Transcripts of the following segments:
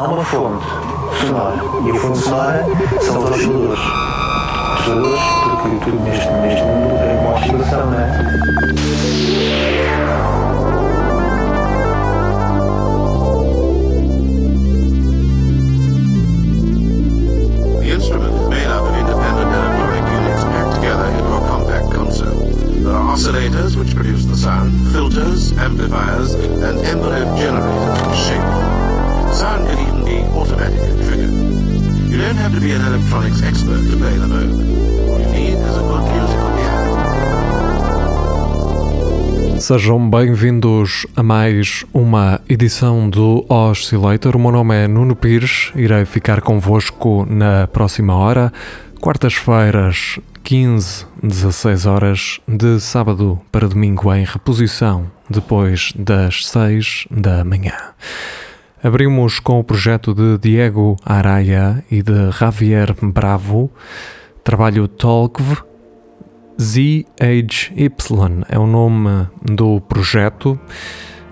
há uma fonte sonora. E a fonte sonora são os osciladores. Osciladores, porque tudo neste, neste mundo é uma oscilação, não é? Sejam bem-vindos a mais uma edição do Oscillator. O meu nome é Nuno Pires, irei ficar convosco na próxima hora, quartas-feiras, 15, 16 horas, de sábado para domingo em reposição, depois das 6 da manhã. Abrimos com o projeto de Diego Araya e de Javier Bravo, trabalho Tolkv, ZHY é o nome do projeto,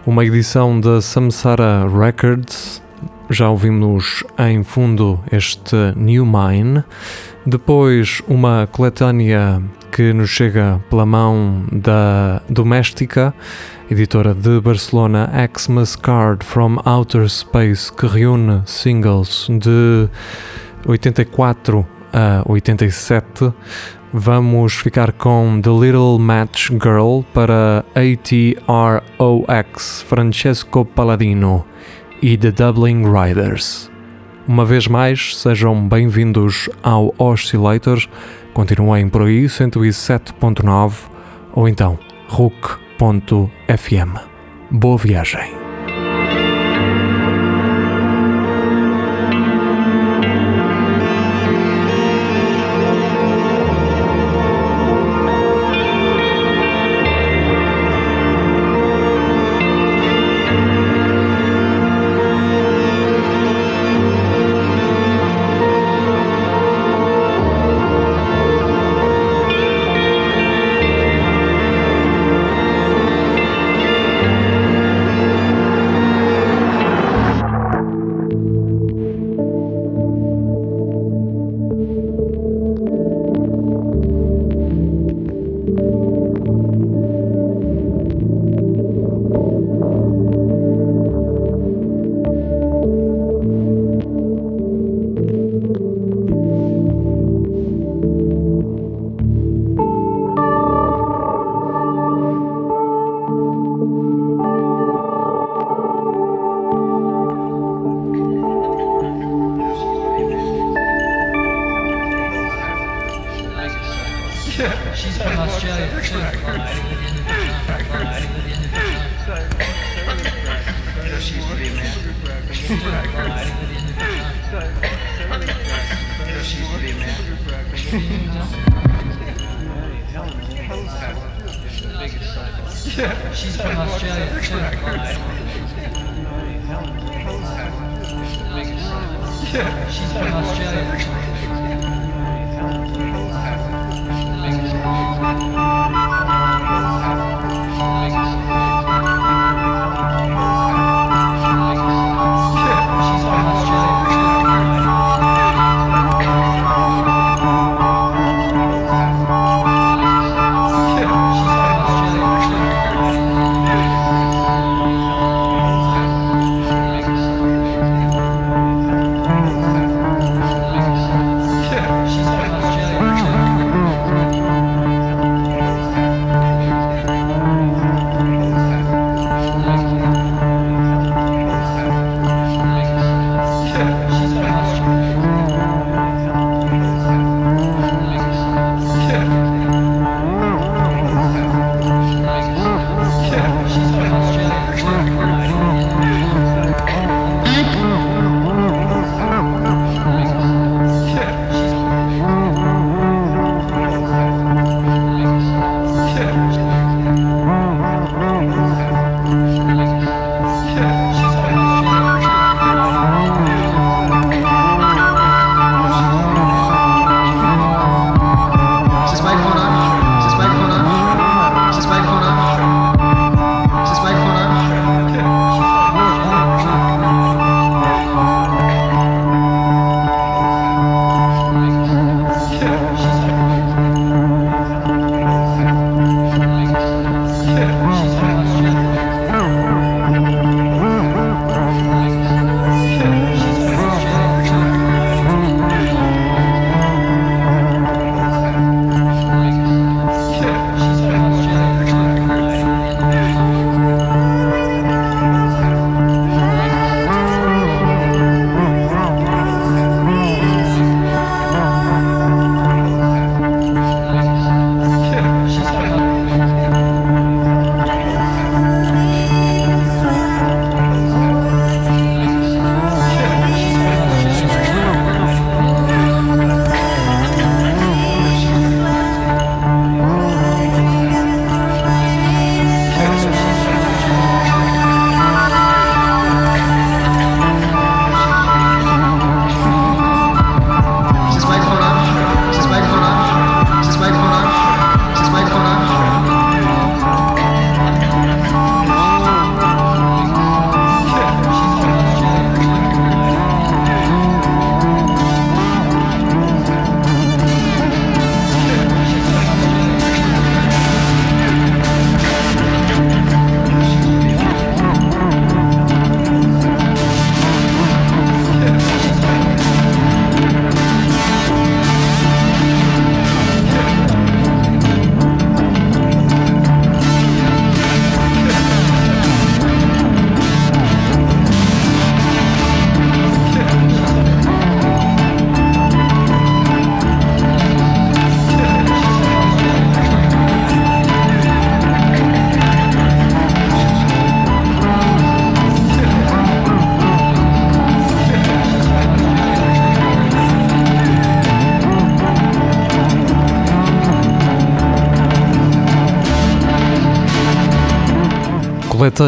uma edição da Samsara Records. Já ouvimos em fundo este New Mine. Depois, uma coletânea que nos chega pela mão da Doméstica, editora de Barcelona, Xmas Card from Outer Space, que reúne singles de 84 a 87. Vamos ficar com The Little Match Girl para ATROX Francesco Palladino e The Dublin Riders. Uma vez mais, sejam bem-vindos ao Oscillator. Continuem por aí, 107.9 ou então RUC.fm. Boa viagem.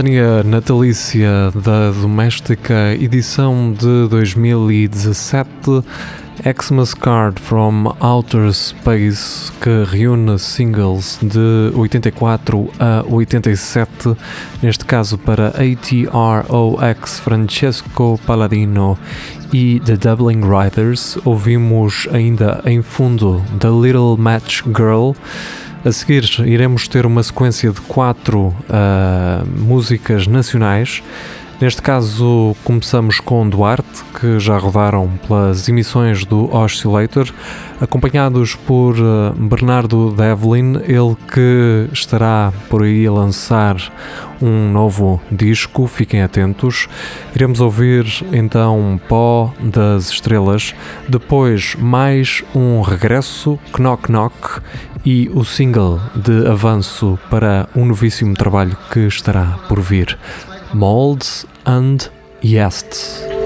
Coletânea natalícia da doméstica edição de 2017 Xmas Card from Outer Space, que reúne singles de 84 a 87, neste caso para ATROX Francesco Palladino e The Doubling Riders, ouvimos ainda em fundo The Little Match Girl. A seguir, iremos ter uma sequência de quatro uh, músicas nacionais. Neste caso, começamos com Duarte, que já rodaram pelas emissões do Oscillator, acompanhados por uh, Bernardo Devlin, ele que estará por aí a lançar um novo disco, fiquem atentos. Iremos ouvir então Pó das Estrelas, depois mais um regresso, Knock Knock, e o single de avanço para um novíssimo trabalho que estará por vir. Molds and Yests.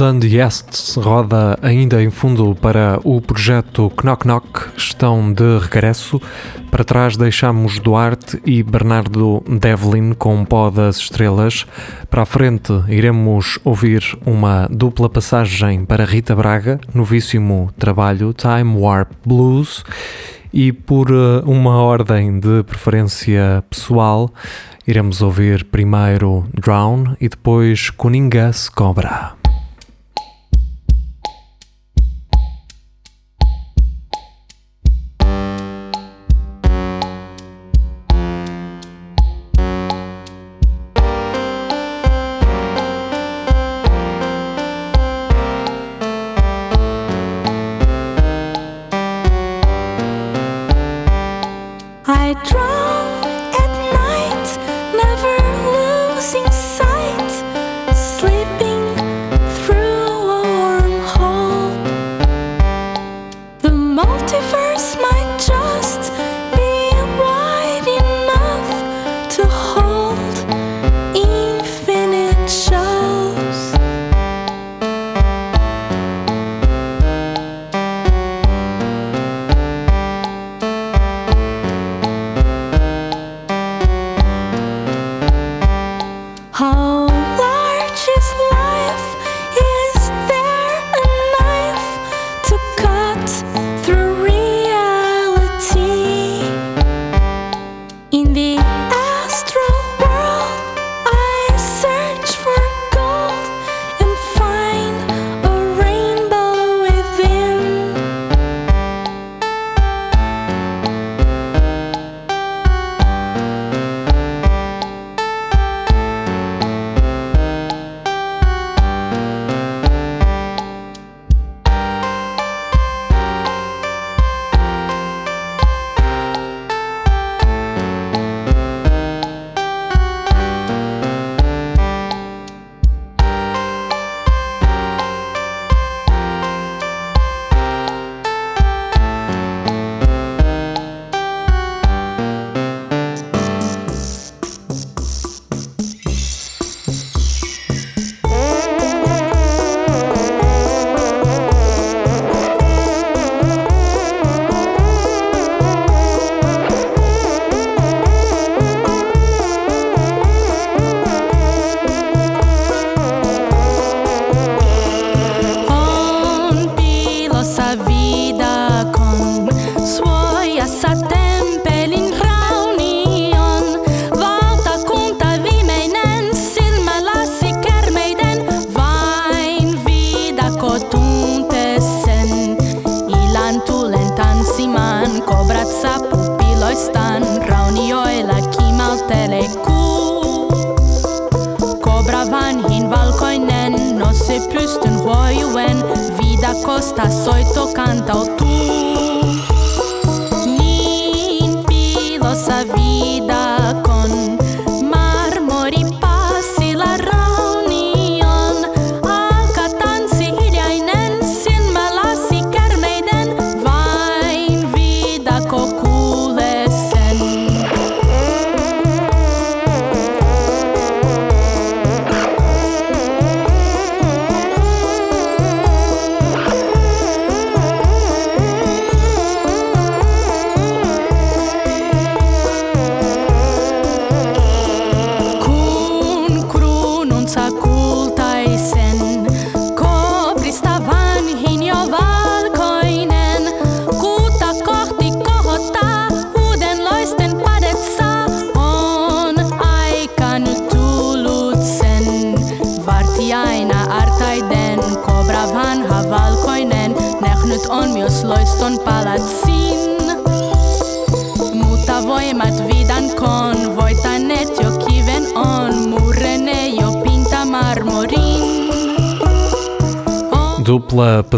And Yests roda ainda em fundo para o projeto Knock Knock, estão de regresso. Para trás deixamos Duarte e Bernardo Devlin com Pó das Estrelas. Para a frente iremos ouvir uma dupla passagem para Rita Braga, novíssimo trabalho Time Warp Blues. E por eh, uma ordem de preferência pessoal, Iremos ouvir primeiro Drown e depois Coningas Cobra. Dupla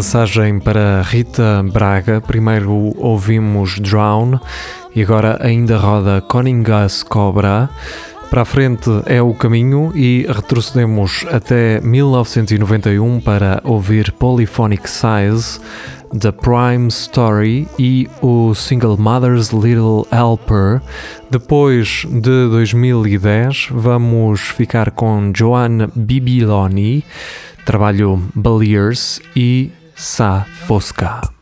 passagem para Rita Braga. Primeiro ouvimos Drown e agora ainda roda Coningas Cobra. Para a frente é o caminho e retrocedemos até 1991 para ouvir Polyphonic Size, The Prime Story e o single Mother's Little Helper. Depois de 2010, vamos ficar com Joanne Bibiloni trabalho Baliers e sa foská.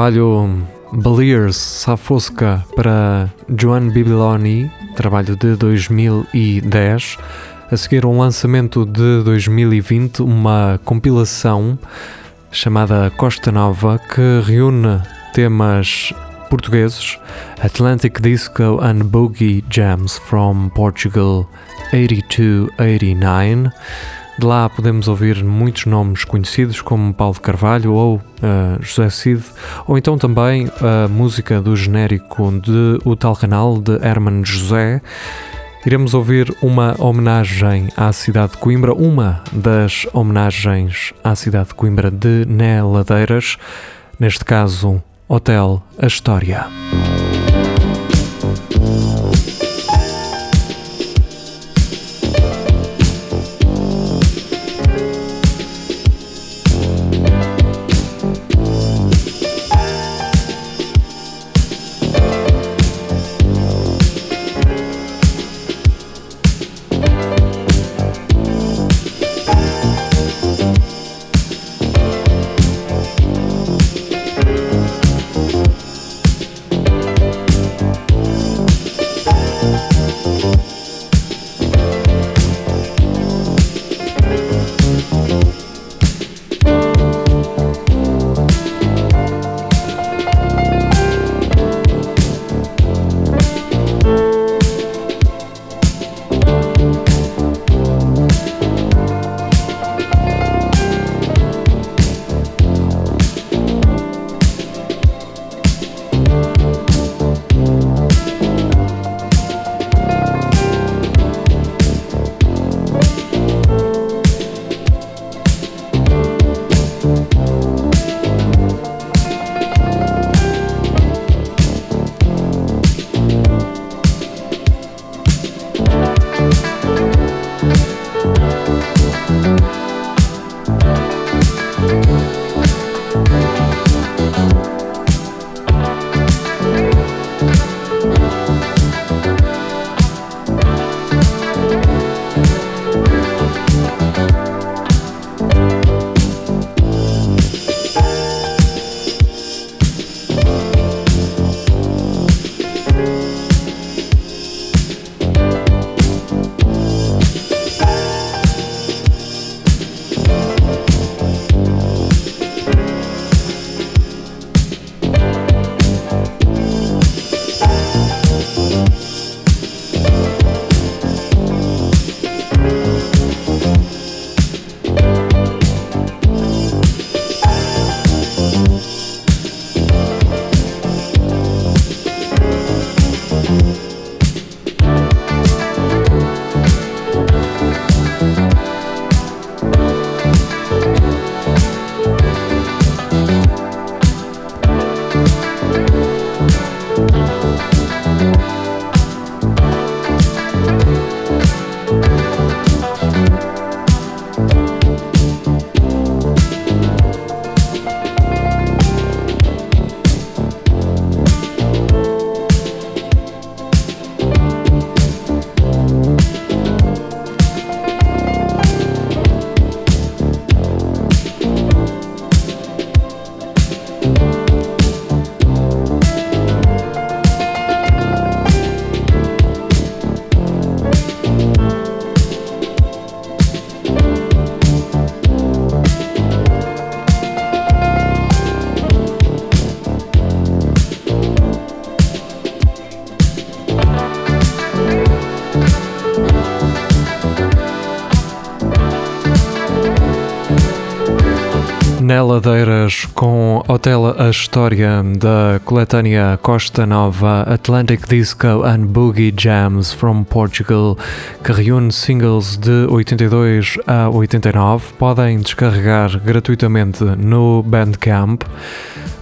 Trabalho Beliers Safosca para Joan Bibiloni, trabalho de 2010. A seguir, um lançamento de 2020, uma compilação chamada Costa Nova que reúne temas portugueses, Atlantic Disco and Boogie Jams from Portugal 82-89. De lá podemos ouvir muitos nomes conhecidos como Paulo Carvalho ou uh, José Cid, ou então também a música do genérico de O Tal Canal de Herman José. Iremos ouvir uma homenagem à cidade de Coimbra, uma das homenagens à cidade de Coimbra de Né Ladeiras, neste caso, Hotel A Com Hotel A História da coletânea Costa Nova Atlantic Disco and Boogie Jams from Portugal, que reúne singles de 82 a 89. Podem descarregar gratuitamente no Bandcamp.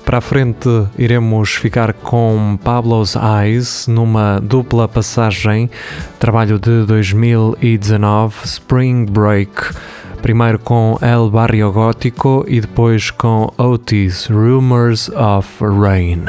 Para a frente iremos ficar com Pablo's Eyes numa dupla passagem, trabalho de 2019, Spring Break. Primeiro com El Barrio Gótico e depois com Otis, Rumors of Rain.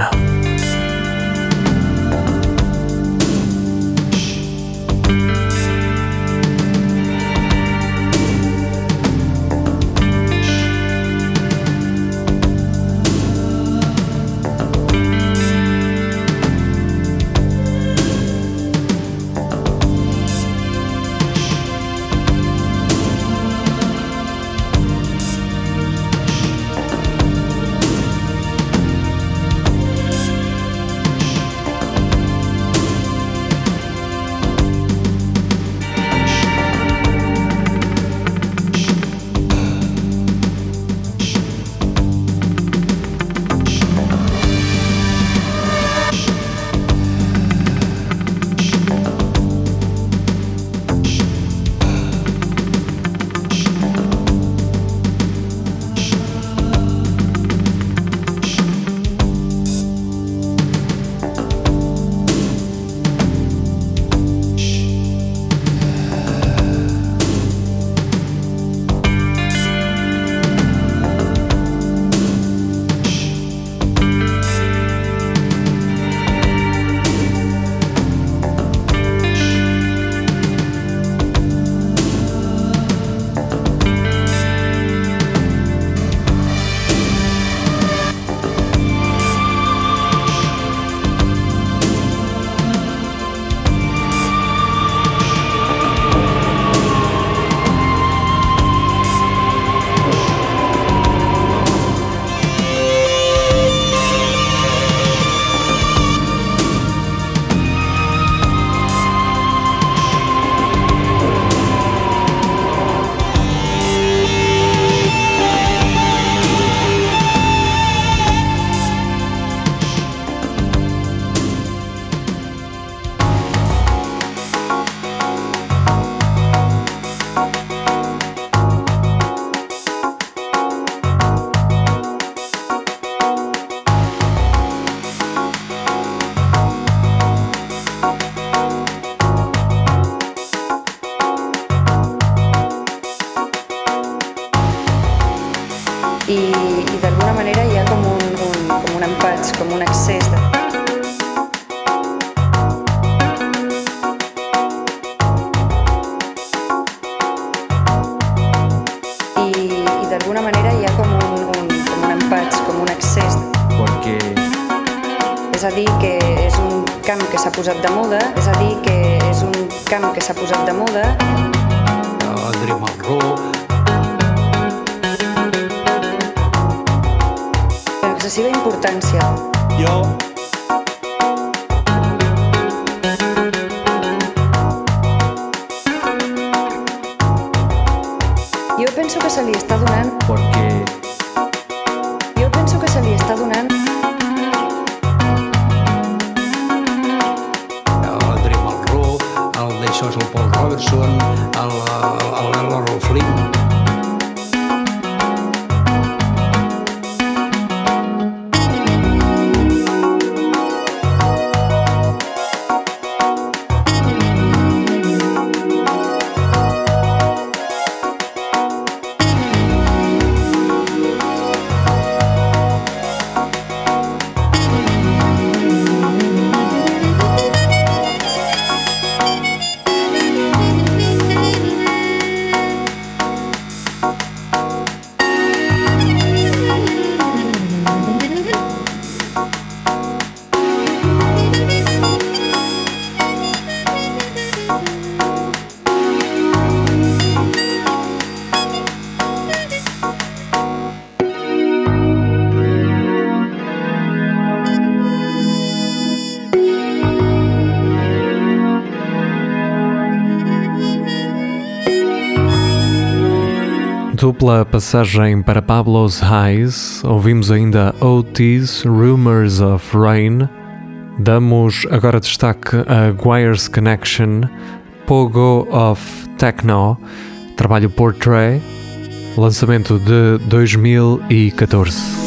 Posat de moda, és a dir, que és un camp que s'ha posat de moda. André Malraux, excessiva importància. jo. Jo penso que se li està donant, porque Dupla passagem para Pablo's Highs, ouvimos ainda OT's Rumors of Rain. Damos agora destaque a Guire's Connection, Pogo of Techno, trabalho Portrait, lançamento de 2014.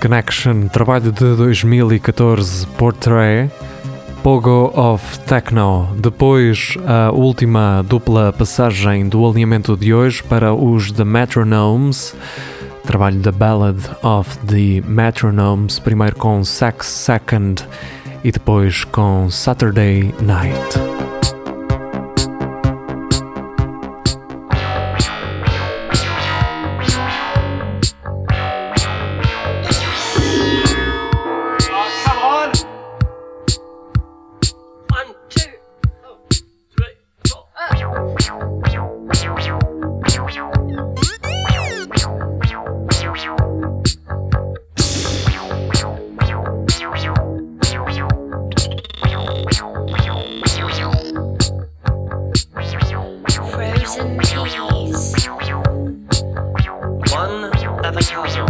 Connection, trabalho de 2014, Portrait, Pogo of Techno. Depois, a última dupla passagem do alinhamento de hoje para os The Metronomes, trabalho da Ballad of the Metronomes, primeiro com Sex Second e depois com Saturday Night. One avocado.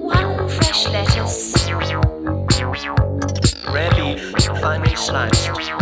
One fresh lettuce. Rare beef, finely sliced.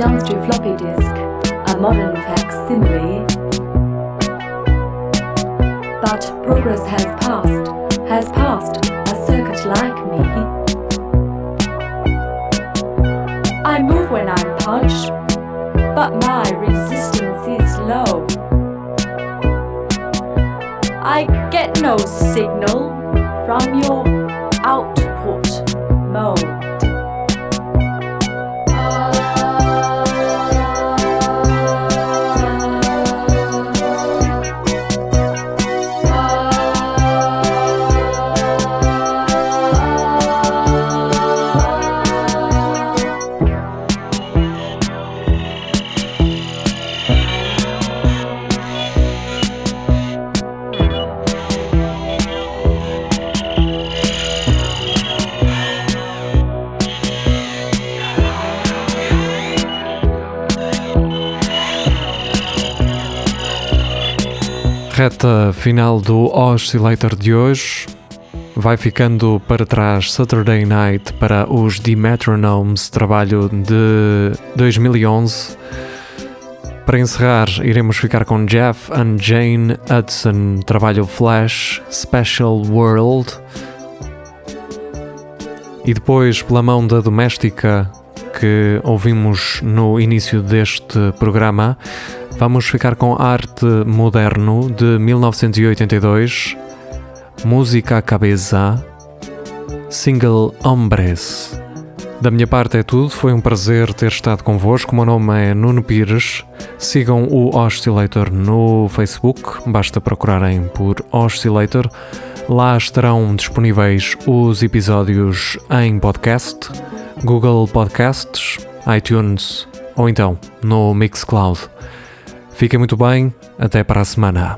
I dance to floppy disk, a modern facsimile. But progress has passed, has passed a circuit like me. I move when I'm punched, but my resistance is low. I get no signal from your output Reta final do Oscillator de hoje. Vai ficando para trás Saturday Night para os The Metronomes, trabalho de 2011. Para encerrar, iremos ficar com Jeff and Jane Hudson, trabalho Flash Special World. E depois, pela mão da doméstica que ouvimos no início deste programa, vamos ficar com Arte Moderno de 1982, Música Cabeça, single Hombres. Da minha parte é tudo, foi um prazer ter estado convosco. O meu nome é Nuno Pires. Sigam o Oscillator no Facebook, basta procurarem por Oscillator. Lá estarão disponíveis os episódios em podcast, Google Podcasts, iTunes ou então no Mixcloud. Fiquem muito bem, até para a semana.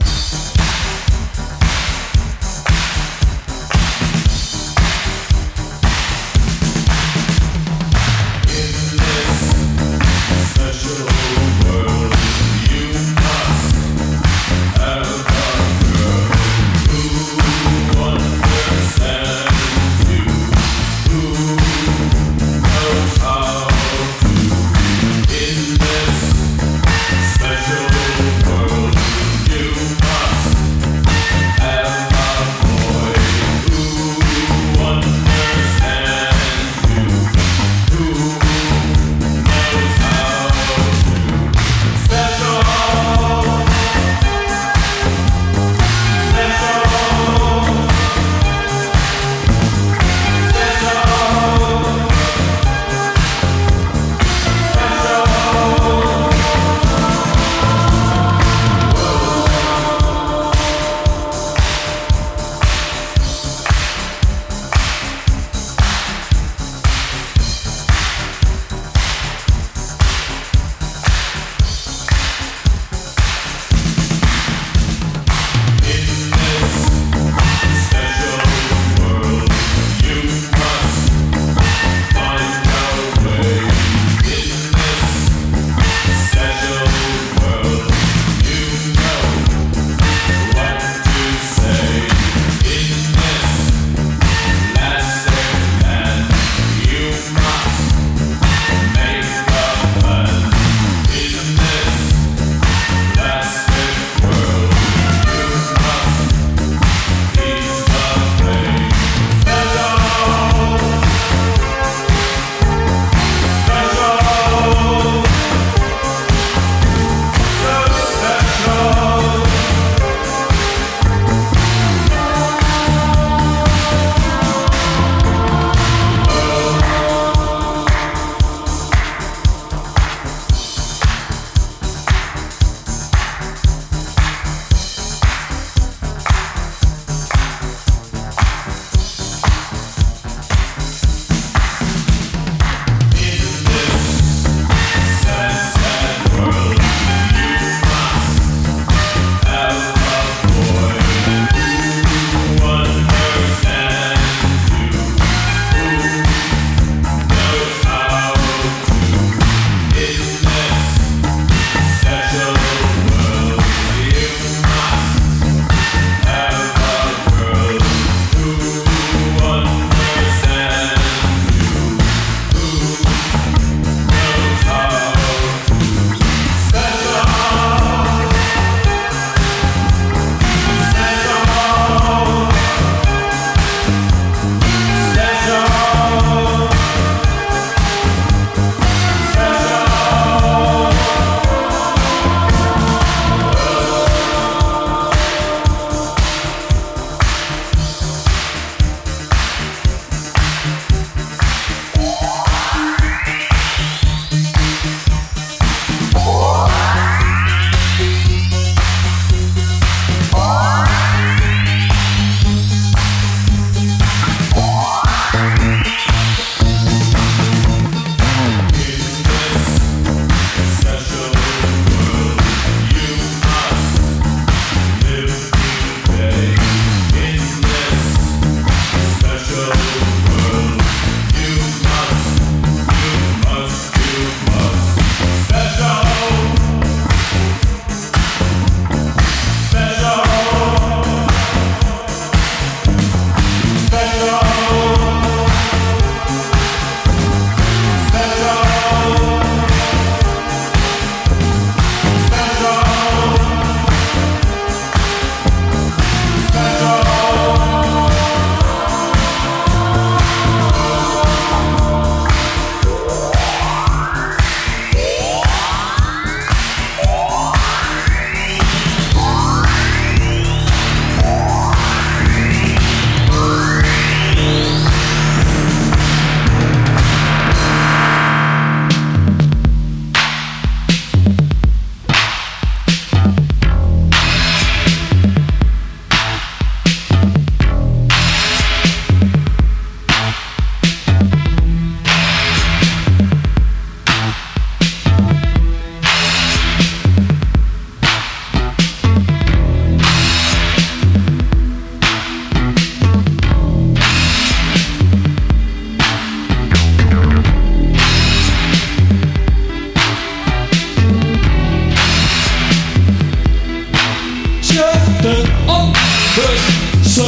Begrüßen,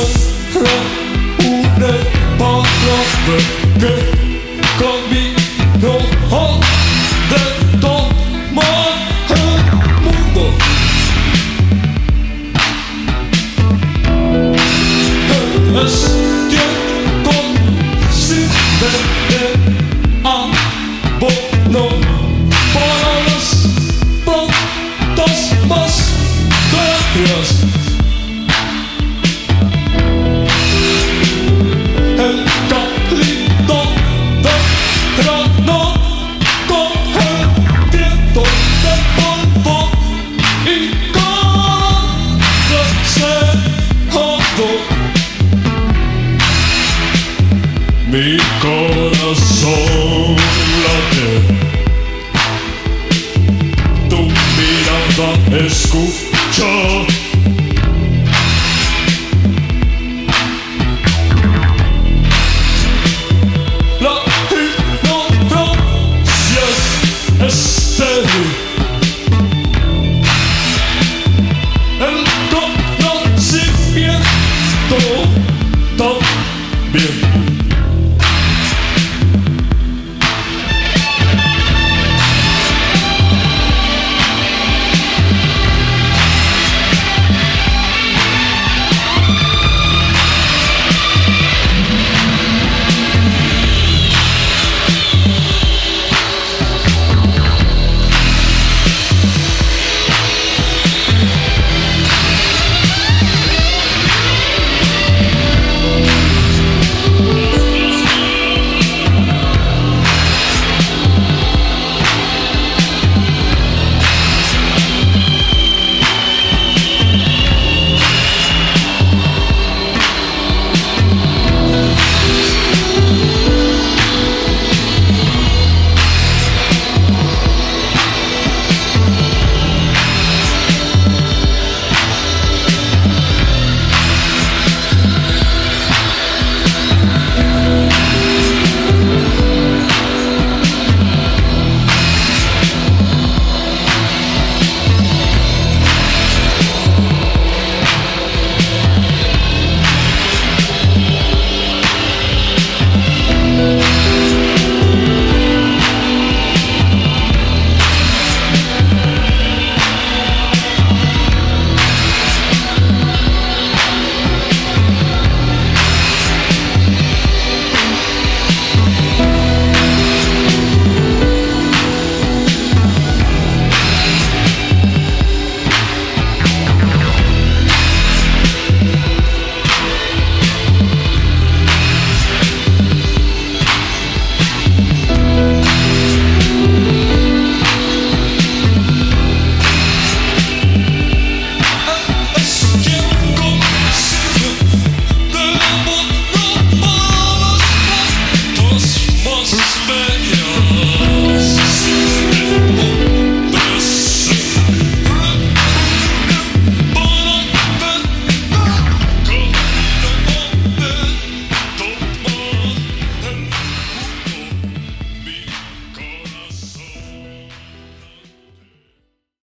Ude, Bauch, Böcke.